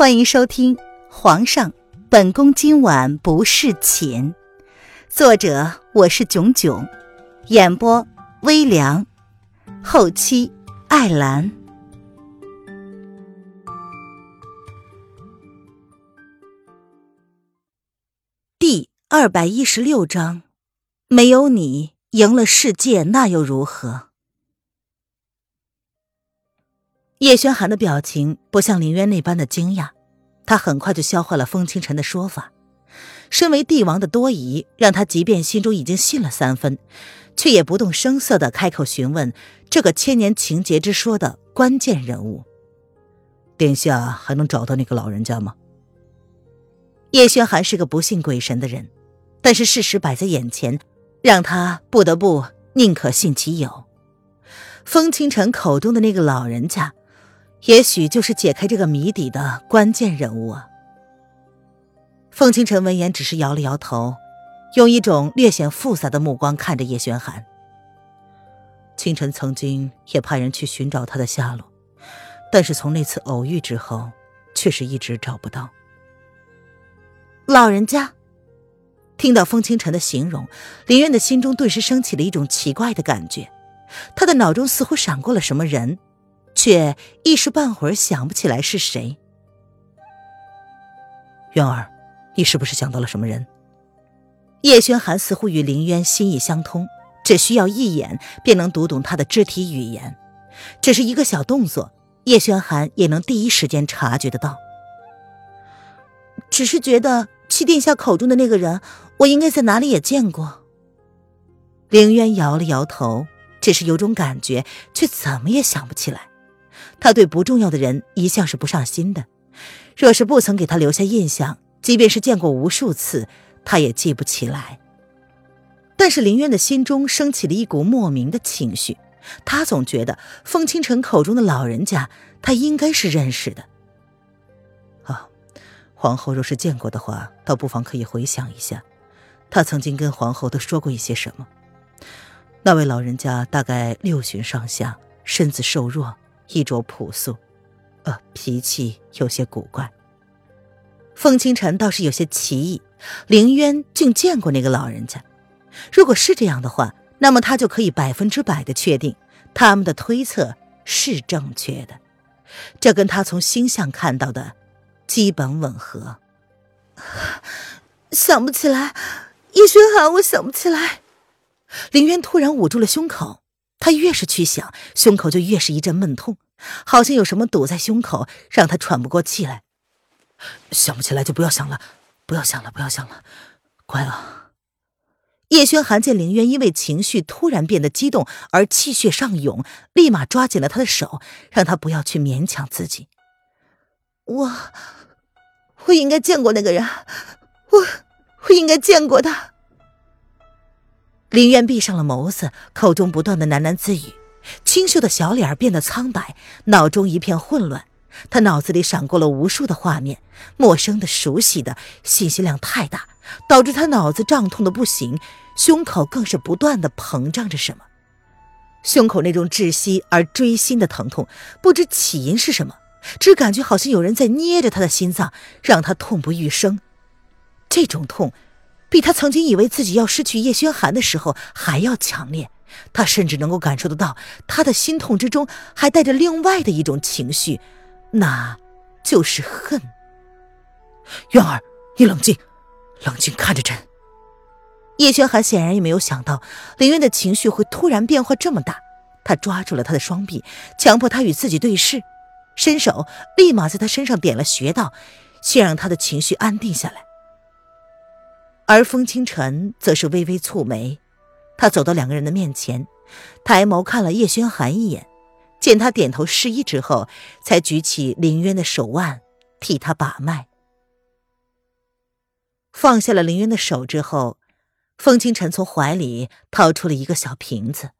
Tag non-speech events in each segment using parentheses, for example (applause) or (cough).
欢迎收听《皇上，本宫今晚不侍寝》，作者我是囧囧，演播微凉，后期艾兰。第二百一十六章，没有你，赢了世界那又如何？叶轩寒的表情不像林渊那般的惊讶，他很快就消化了风清晨的说法。身为帝王的多疑，让他即便心中已经信了三分，却也不动声色的开口询问这个千年情劫之说的关键人物：“殿下还能找到那个老人家吗？”叶轩寒是个不信鬼神的人，但是事实摆在眼前，让他不得不宁可信其有。风清晨口中的那个老人家。也许就是解开这个谜底的关键人物啊！凤清晨闻言，只是摇了摇头，用一种略显复杂的目光看着叶轩寒。清晨曾经也派人去寻找他的下落，但是从那次偶遇之后，却是一直找不到。老人家，听到风清晨的形容，林渊的心中顿时升起了一种奇怪的感觉，他的脑中似乎闪过了什么人。却一时半会儿想不起来是谁。渊儿，你是不是想到了什么人？叶轩寒似乎与林渊心意相通，只需要一眼便能读懂他的肢体语言，只是一个小动作，叶轩寒也能第一时间察觉得到。只是觉得七殿下口中的那个人，我应该在哪里也见过。林渊摇了摇头，只是有种感觉，却怎么也想不起来。他对不重要的人一向是不上心的，若是不曾给他留下印象，即便是见过无数次，他也记不起来。但是林渊的心中升起了一股莫名的情绪，他总觉得风清晨口中的老人家，他应该是认识的。啊，皇后若是见过的话，倒不妨可以回想一下，他曾经跟皇后都说过一些什么。那位老人家大概六旬上下，身子瘦弱。衣着朴素，呃，脾气有些古怪。凤清晨倒是有些奇异，凌渊竟见过那个老人家。如果是这样的话，那么他就可以百分之百的确定他们的推测是正确的，这跟他从星象看到的基本吻合。(sighs) 想不起来，叶轩寒，我想不起来。凌渊突然捂住了胸口。他越是去想，胸口就越是一阵闷痛，好像有什么堵在胸口，让他喘不过气来。想不起来就不要想了，不要想了，不要想了，乖啊！叶轩寒见凌渊因为情绪突然变得激动而气血上涌，立马抓紧了他的手，让他不要去勉强自己。我，我应该见过那个人，我，我应该见过他。林渊闭上了眸子，口中不断的喃喃自语，清秀的小脸变得苍白，脑中一片混乱。他脑子里闪过了无数的画面，陌生的、熟悉的，信息量太大，导致他脑子胀痛的不行，胸口更是不断的膨胀着什么。胸口那种窒息而锥心的疼痛，不知起因是什么，只感觉好像有人在捏着他的心脏，让他痛不欲生。这种痛。比他曾经以为自己要失去叶轩寒的时候还要强烈，他甚至能够感受得到，他的心痛之中还带着另外的一种情绪，那就是恨。渊儿，你冷静，冷静看着朕。叶轩寒显然也没有想到林渊的情绪会突然变化这么大，他抓住了他的双臂，强迫他与自己对视，伸手立马在他身上点了穴道，先让他的情绪安定下来。而风清晨则是微微蹙眉，他走到两个人的面前，抬眸看了叶轩寒一眼，见他点头示意之后，才举起林渊的手腕替他把脉。放下了林渊的手之后，风清晨从怀里掏出了一个小瓶子，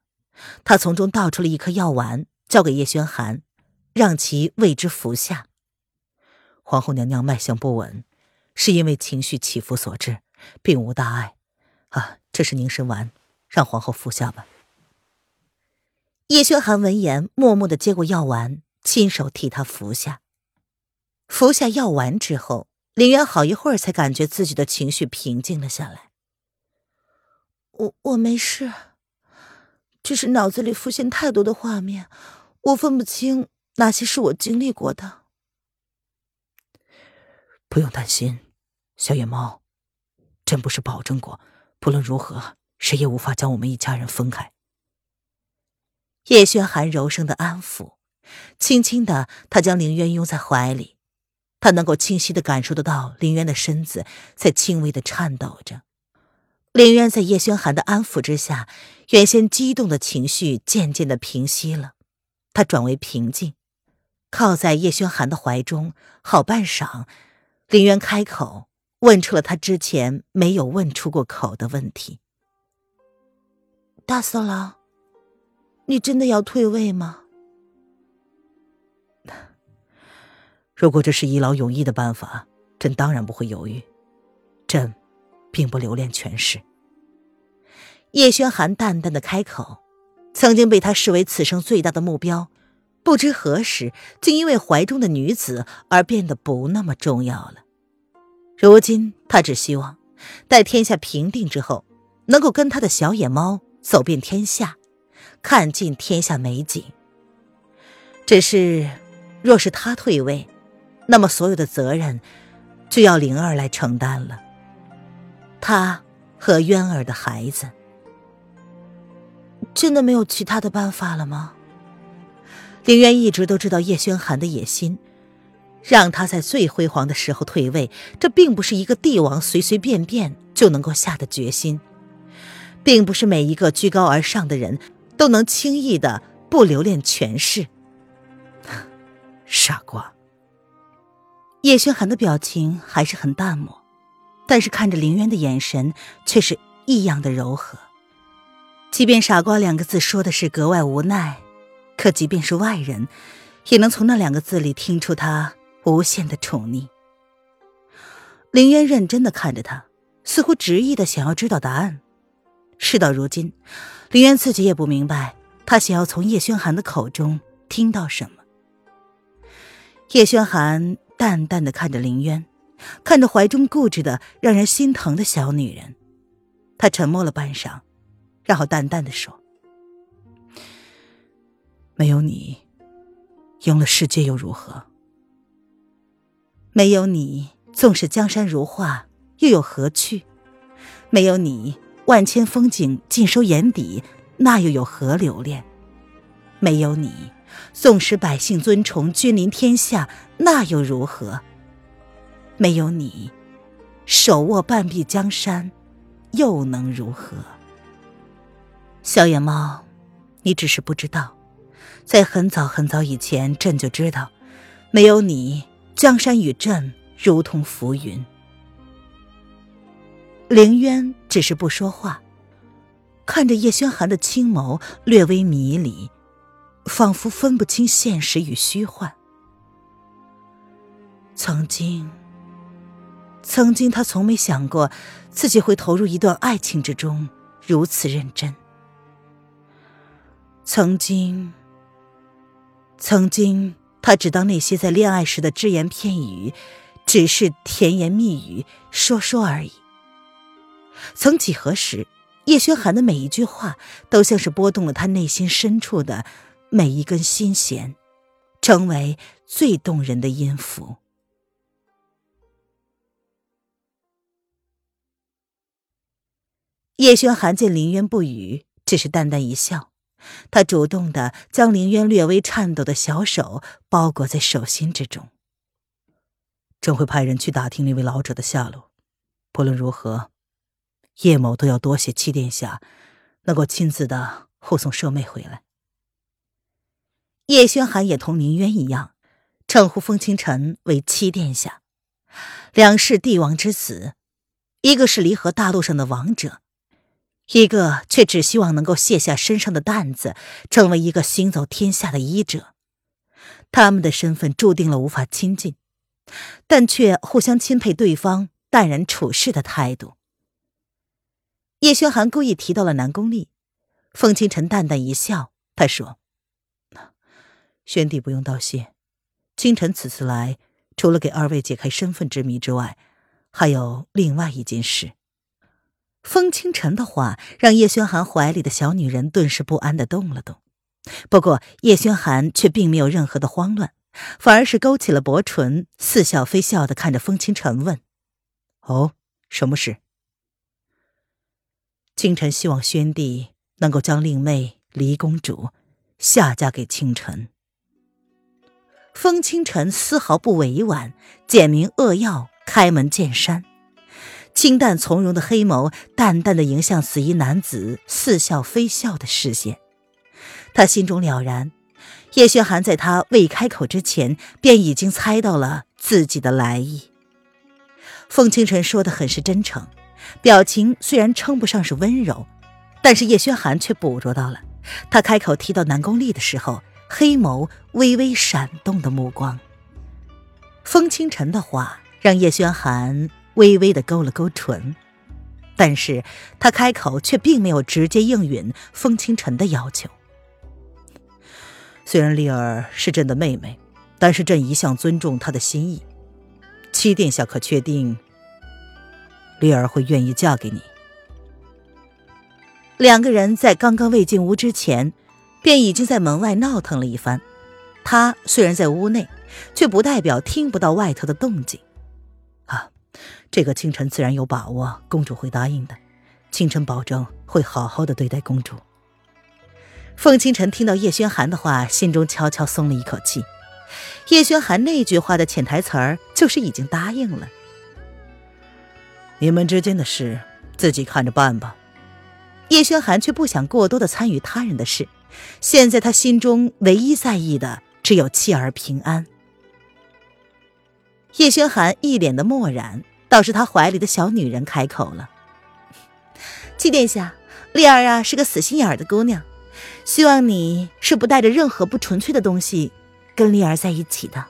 他从中倒出了一颗药丸，交给叶轩寒，让其为之服下。皇后娘娘脉象不稳，是因为情绪起伏所致。并无大碍，啊，这是凝神丸，让皇后服下吧。叶轩寒闻言，默默的接过药丸，亲手替她服下。服下药丸之后，林渊好一会儿才感觉自己的情绪平静了下来。我我没事，只是脑子里浮现太多的画面，我分不清哪些是我经历过的。不用担心，小野猫，朕不是保证过，不论如何，谁也无法将我们一家人分开。叶轩寒柔声的安抚，轻轻的，他将林渊拥在怀里。他能够清晰的感受得到林渊的身子在轻微的颤抖着。林渊在叶轩寒的安抚之下，原先激动的情绪渐渐的平息了，他转为平静，靠在叶轩寒的怀中。好半晌，林渊开口问出了他之前没有问出过口的问题：“大色狼，你真的要退位吗？” (laughs) 如果这是一劳永逸的办法，朕当然不会犹豫。朕并不留恋权势。叶轩寒淡淡的开口，曾经被他视为此生最大的目标，不知何时竟因为怀中的女子而变得不那么重要了。如今他只希望，待天下平定之后，能够跟他的小野猫走遍天下，看尽天下美景。只是，若是他退位，那么，所有的责任就要灵儿来承担了。他和渊儿的孩子，真的没有其他的办法了吗？凌渊一直都知道叶轩寒的野心，让他在最辉煌的时候退位，这并不是一个帝王随随便便就能够下的决心，并不是每一个居高而上的人都能轻易的不留恋权势。(laughs) 傻瓜。叶轩寒的表情还是很淡漠，但是看着林渊的眼神却是异样的柔和。即便“傻瓜”两个字说的是格外无奈，可即便是外人，也能从那两个字里听出他无限的宠溺。林渊认真的看着他，似乎执意的想要知道答案。事到如今，林渊自己也不明白，他想要从叶轩寒的口中听到什么。叶轩寒。淡淡的看着林渊，看着怀中固执的让人心疼的小女人，他沉默了半晌，然后淡淡的说：“没有你，赢了世界又如何？没有你，纵使江山如画，又有何趣？没有你，万千风景尽收眼底，那又有何留恋？没有你。”纵使百姓尊崇，君临天下，那又如何？没有你，手握半壁江山，又能如何？小野猫，你只是不知道，在很早很早以前，朕就知道，没有你，江山与朕如同浮云。凌渊只是不说话，看着叶轩寒的青眸略微迷离。仿佛分不清现实与虚幻。曾经，曾经，他从没想过自己会投入一段爱情之中如此认真。曾经，曾经，他只当那些在恋爱时的只言片语，只是甜言蜜语，说说而已。曾几何时，叶轩寒的每一句话，都像是拨动了他内心深处的。每一根心弦，成为最动人的音符。叶轩寒见林渊不语，只是淡淡一笑。他主动的将林渊略微颤抖的小手包裹在手心之中。朕会派人去打听那位老者的下落。不论如何，叶某都要多谢七殿下，能够亲自的护送舍妹回来。叶轩寒也同林渊一样，称呼风清晨为七殿下。两世帝王之子，一个是离合大陆上的王者，一个却只希望能够卸下身上的担子，成为一个行走天下的医者。他们的身份注定了无法亲近，但却互相钦佩对方淡然处事的态度。叶轩寒故意提到了南宫丽，风清晨淡淡一笑，他说。宣帝不用道谢，清晨此次来除了给二位解开身份之谜之外，还有另外一件事。风清晨的话让叶轩寒怀里的小女人顿时不安的动了动，不过叶轩寒却并没有任何的慌乱，反而是勾起了薄唇，似笑非笑的看着风清晨问：“哦，什么事？”清晨希望宣帝能够将令妹离公主下嫁给清晨。风清晨丝毫不委婉，简明扼要，开门见山。清淡从容的黑眸，淡淡的迎向紫衣男子似笑非笑的视线。他心中了然，叶轩寒在他未开口之前，便已经猜到了自己的来意。风清晨说的很是真诚，表情虽然称不上是温柔，但是叶轩寒却捕捉到了他开口提到南宫丽的时候，黑眸微微闪动的目光。风清晨的话让叶轩寒。微微的勾了勾唇，但是他开口却并没有直接应允风清晨的要求。虽然丽儿是朕的妹妹，但是朕一向尊重她的心意。七殿下可确定，丽儿会愿意嫁给你？两个人在刚刚未进屋之前，便已经在门外闹腾了一番。他虽然在屋内，却不代表听不到外头的动静。这个清晨自然有把握，公主会答应的。清晨保证会好好的对待公主。凤清晨听到叶轩寒的话，心中悄悄松了一口气。叶轩寒那句话的潜台词儿就是已经答应了。你们之间的事，自己看着办吧。叶轩寒却不想过多的参与他人的事，现在他心中唯一在意的只有妻儿平安。叶轩寒一脸的漠然。倒是他怀里的小女人开口了：“七殿下，丽儿啊是个死心眼儿的姑娘，希望你是不带着任何不纯粹的东西跟丽儿在一起的。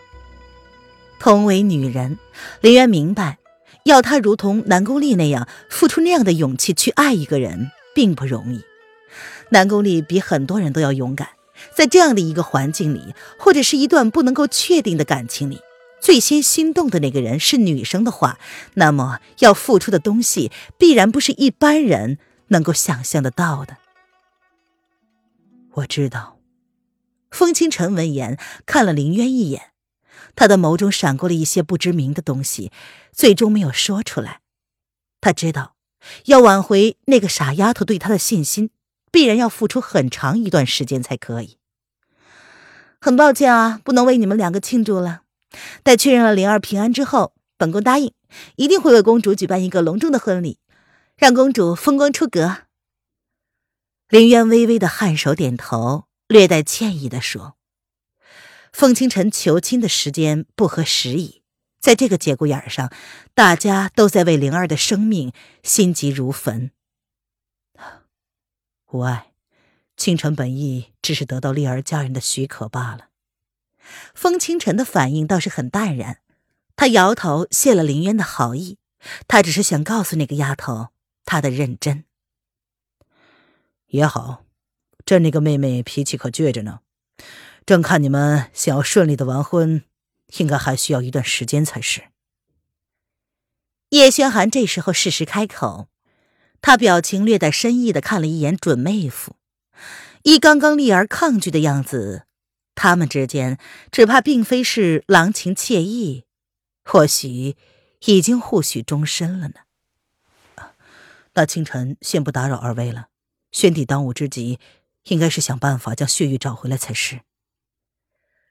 同为女人，林渊明白，要她如同南宫丽那样付出那样的勇气去爱一个人并不容易。南宫丽比很多人都要勇敢，在这样的一个环境里，或者是一段不能够确定的感情里。”最先心动的那个人是女生的话，那么要付出的东西必然不是一般人能够想象得到的。我知道。风清晨闻言看了林渊一眼，他的眸中闪过了一些不知名的东西，最终没有说出来。他知道，要挽回那个傻丫头对他的信心，必然要付出很长一段时间才可以。很抱歉啊，不能为你们两个庆祝了。待确认了灵儿平安之后，本宫答应一定会为公主举办一个隆重的婚礼，让公主风光出阁。林渊微微的颔首点头，略带歉意的说：“风清晨求亲的时间不合时宜，在这个节骨眼上，大家都在为灵儿的生命心急如焚。”无碍，清晨本意只是得到丽儿家人的许可罢了。风清晨的反应倒是很淡然，他摇头谢了林渊的好意，他只是想告诉那个丫头他的认真。也好，这那个妹妹脾气可倔着呢，正看你们想要顺利的完婚，应该还需要一段时间才是。叶轩寒这时候适时开口，他表情略带深意的看了一眼准妹夫，依刚刚丽儿抗拒的样子。他们之间只怕并非是郎情妾意，或许已经互许终身了呢。那清晨先不打扰二位了。宣帝当务之急，应该是想办法将血玉找回来才是。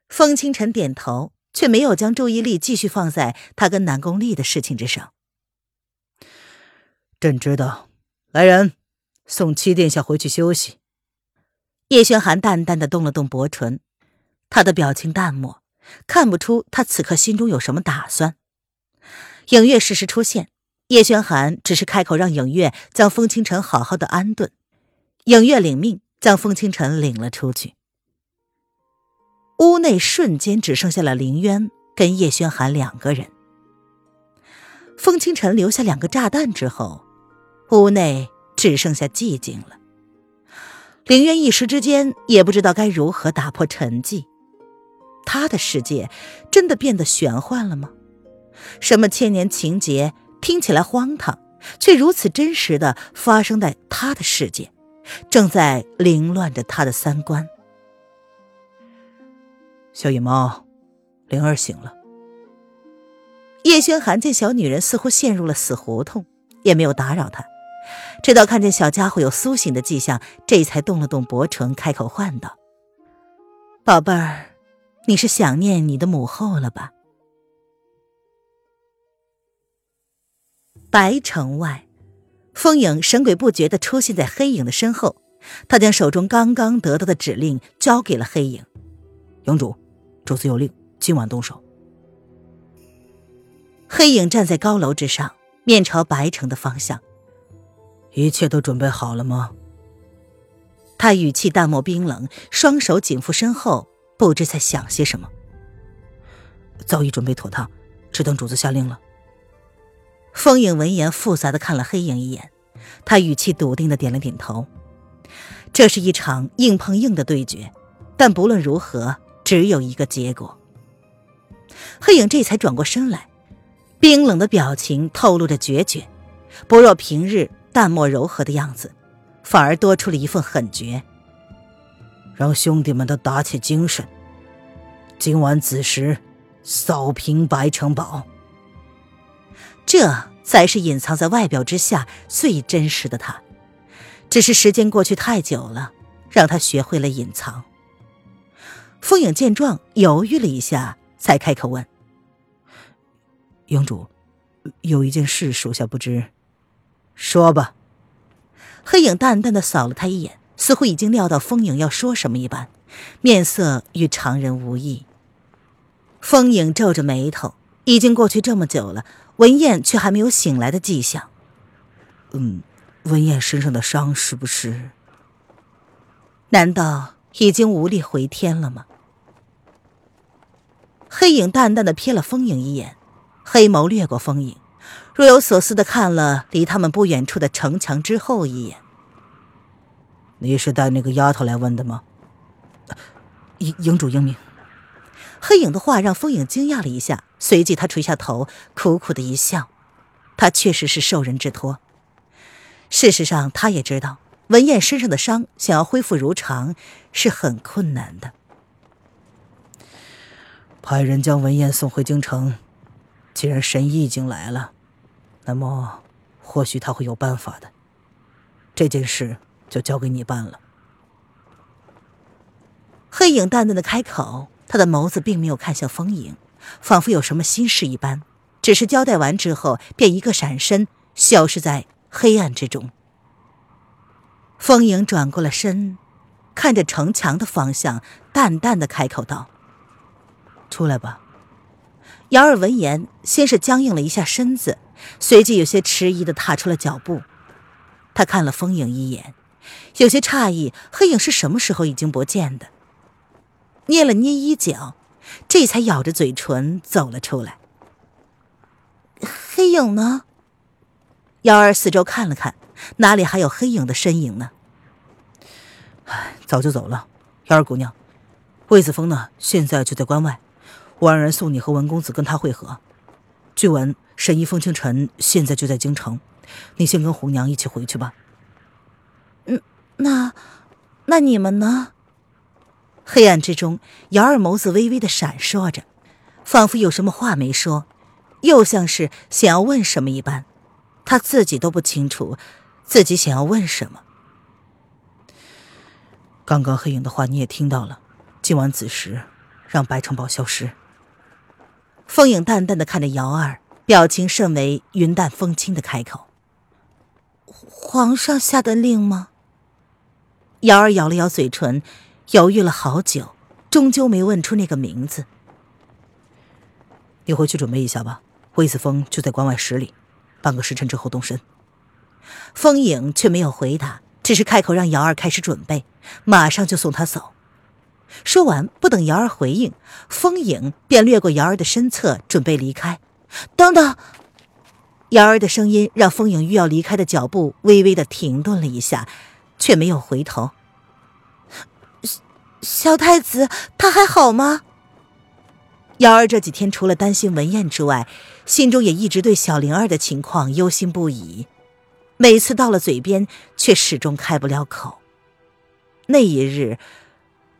风清晨点头，却没有将注意力继续放在他跟南宫丽的事情之上。朕知道，来人，送七殿下回去休息。叶轩寒淡淡的动了动薄唇。他的表情淡漠，看不出他此刻心中有什么打算。影月适时出现，叶轩寒只是开口让影月将风清晨好好的安顿。影月领命，将风清晨领了出去。屋内瞬间只剩下了林渊跟叶轩寒两个人。风清晨留下两个炸弹之后，屋内只剩下寂静了。林渊一时之间也不知道该如何打破沉寂。他的世界真的变得玄幻了吗？什么千年情节听起来荒唐，却如此真实的发生在他的世界，正在凌乱着他的三观。小野猫，灵儿醒了。叶轩寒见小女人似乎陷入了死胡同，也没有打扰她。直到看见小家伙有苏醒的迹象，这才动了动薄唇，开口唤道：“宝贝儿，你是想念你的母后了吧？”白城外，风影神鬼不觉的出现在黑影的身后，他将手中刚刚得到的指令交给了黑影：“营主，主子有令，今晚动手。”黑影站在高楼之上，面朝白城的方向。一切都准备好了吗？他语气淡漠冰冷，双手紧缚身后，不知在想些什么。早已准备妥当，只等主子下令了。风影闻言，复杂的看了黑影一眼，他语气笃定的点了点头。这是一场硬碰硬的对决，但不论如何，只有一个结果。黑影这才转过身来。冰冷的表情透露着决绝，不若平日淡漠柔和的样子，反而多出了一份狠绝。让兄弟们都打起精神，今晚子时扫平白城堡。这才是隐藏在外表之下最真实的他。只是时间过去太久了，让他学会了隐藏。风影见状，犹豫了一下，才开口问。营主，有一件事，属下不知。说吧。黑影淡淡的扫了他一眼，似乎已经料到风影要说什么一般，面色与常人无异。风影皱着眉头，已经过去这么久了，文燕却还没有醒来的迹象。嗯，文燕身上的伤是不是？难道已经无力回天了吗？黑影淡淡的瞥了风影一眼。黑眸掠过风影，若有所思的看了离他们不远处的城墙之后一眼。你是带那个丫头来问的吗？营营主英明。黑影的话让风影惊讶了一下，随即他垂下头，苦苦的一笑。他确实是受人之托。事实上，他也知道文燕身上的伤想要恢复如常是很困难的。派人将文燕送回京城。既然神医已经来了，那么或许他会有办法的。这件事就交给你办了。黑影淡淡的开口，他的眸子并没有看向风影，仿佛有什么心事一般。只是交代完之后，便一个闪身，消失在黑暗之中。风影转过了身，看着城墙的方向，淡淡的开口道：“出来吧。”姚儿闻言，先是僵硬了一下身子，随即有些迟疑的踏出了脚步。他看了风影一眼，有些诧异，黑影是什么时候已经不见的？捏了捏衣角，这才咬着嘴唇走了出来。黑影呢？幺儿四周看了看，哪里还有黑影的身影呢？唉，早就走了。幺儿姑娘，魏子峰呢？现在就在关外。我让人送你和文公子跟他会合。据闻神医风清晨现在就在京城，你先跟红娘一起回去吧。那那你们呢？黑暗之中，姚二眸子微微的闪烁着，仿佛有什么话没说，又像是想要问什么一般。他自己都不清楚自己想要问什么。刚刚黑影的话你也听到了，今晚子时让白城堡消失。风影淡淡的看着瑶儿，表情甚为云淡风轻的开口：“皇上下的令吗？”瑶儿咬了咬嘴唇，犹豫了好久，终究没问出那个名字。你回去准备一下吧，魏子峰就在关外十里，半个时辰之后动身。风影却没有回答，只是开口让瑶儿开始准备，马上就送他走。说完，不等瑶儿回应，风影便掠过瑶儿的身侧，准备离开。等等！瑶儿的声音让风影欲要离开的脚步微微的停顿了一下，却没有回头。小太子他还好吗？瑶儿这几天除了担心文燕之外，心中也一直对小灵儿的情况忧心不已。每次到了嘴边，却始终开不了口。那一日，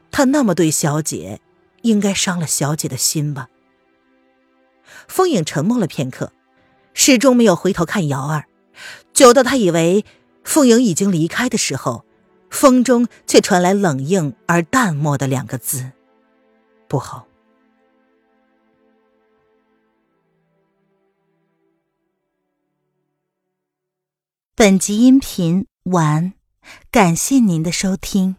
他那么对小姐，应该伤了小姐的心吧？风影沉默了片刻，始终没有回头看瑶儿，久到他以为凤影已经离开的时候，风中却传来冷硬而淡漠的两个字：“不好。”本集音频完，感谢您的收听。